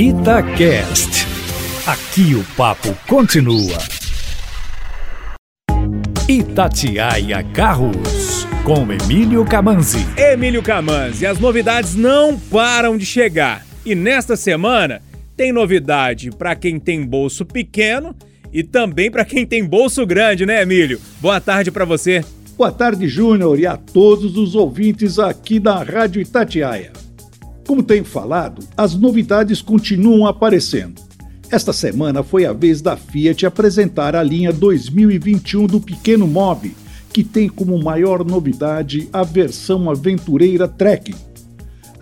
Itacast. Aqui o papo continua. Itatiaia Carros, com Emílio Camanzi. Emílio Camanzi, as novidades não param de chegar. E nesta semana tem novidade para quem tem bolso pequeno e também para quem tem bolso grande, né, Emílio? Boa tarde para você. Boa tarde, Júnior, e a todos os ouvintes aqui da Rádio Itatiaia. Como tenho falado, as novidades continuam aparecendo. Esta semana foi a vez da Fiat apresentar a linha 2021 do pequeno Mob, que tem como maior novidade a versão aventureira Trek.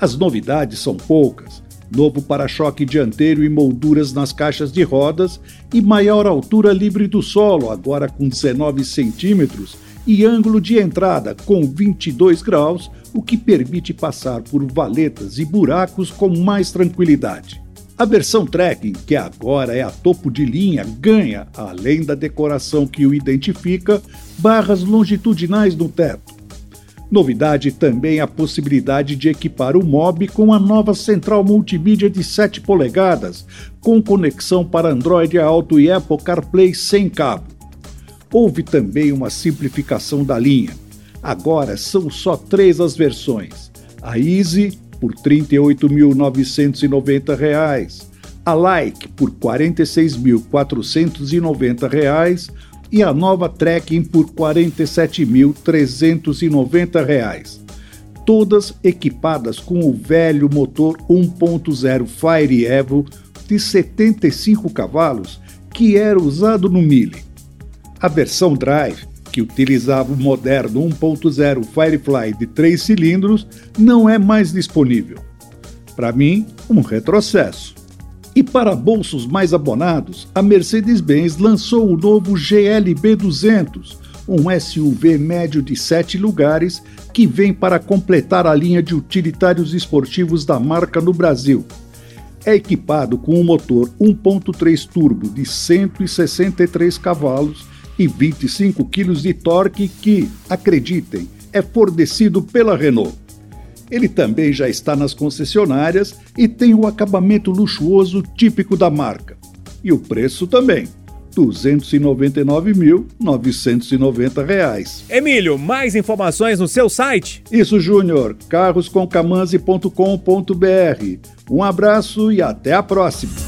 As novidades são poucas. Novo para-choque dianteiro e molduras nas caixas de rodas e maior altura livre do solo, agora com 19 centímetros, e ângulo de entrada com 22 graus, o que permite passar por valetas e buracos com mais tranquilidade. A versão Trekking, que agora é a topo de linha, ganha, além da decoração que o identifica, barras longitudinais no teto. Novidade também a possibilidade de equipar o Mob com a nova central multimídia de 7 polegadas, com conexão para Android Auto e Apple CarPlay sem cabo. Houve também uma simplificação da linha. Agora são só três as versões: a Easy por R$ 38.990, a Like por R$ 46.490 e a nova Trekking por R$ 47.390. Todas equipadas com o velho motor 1.0 Fire Evo de 75 cavalos que era usado no Mille. A versão Drive que utilizava o moderno 1.0 Firefly de 3 cilindros, não é mais disponível. Para mim, um retrocesso. E para bolsos mais abonados, a Mercedes-Benz lançou o novo GLB 200, um SUV médio de 7 lugares que vem para completar a linha de utilitários esportivos da marca no Brasil. É equipado com um motor 1.3 turbo de 163 cavalos e 25 quilos de torque que, acreditem, é fornecido pela Renault. Ele também já está nas concessionárias e tem o acabamento luxuoso típico da marca. E o preço também. R$ 299.990. Emílio, mais informações no seu site? Isso, Júnior. carroscomcamanzi.com.br. Um abraço e até a próxima.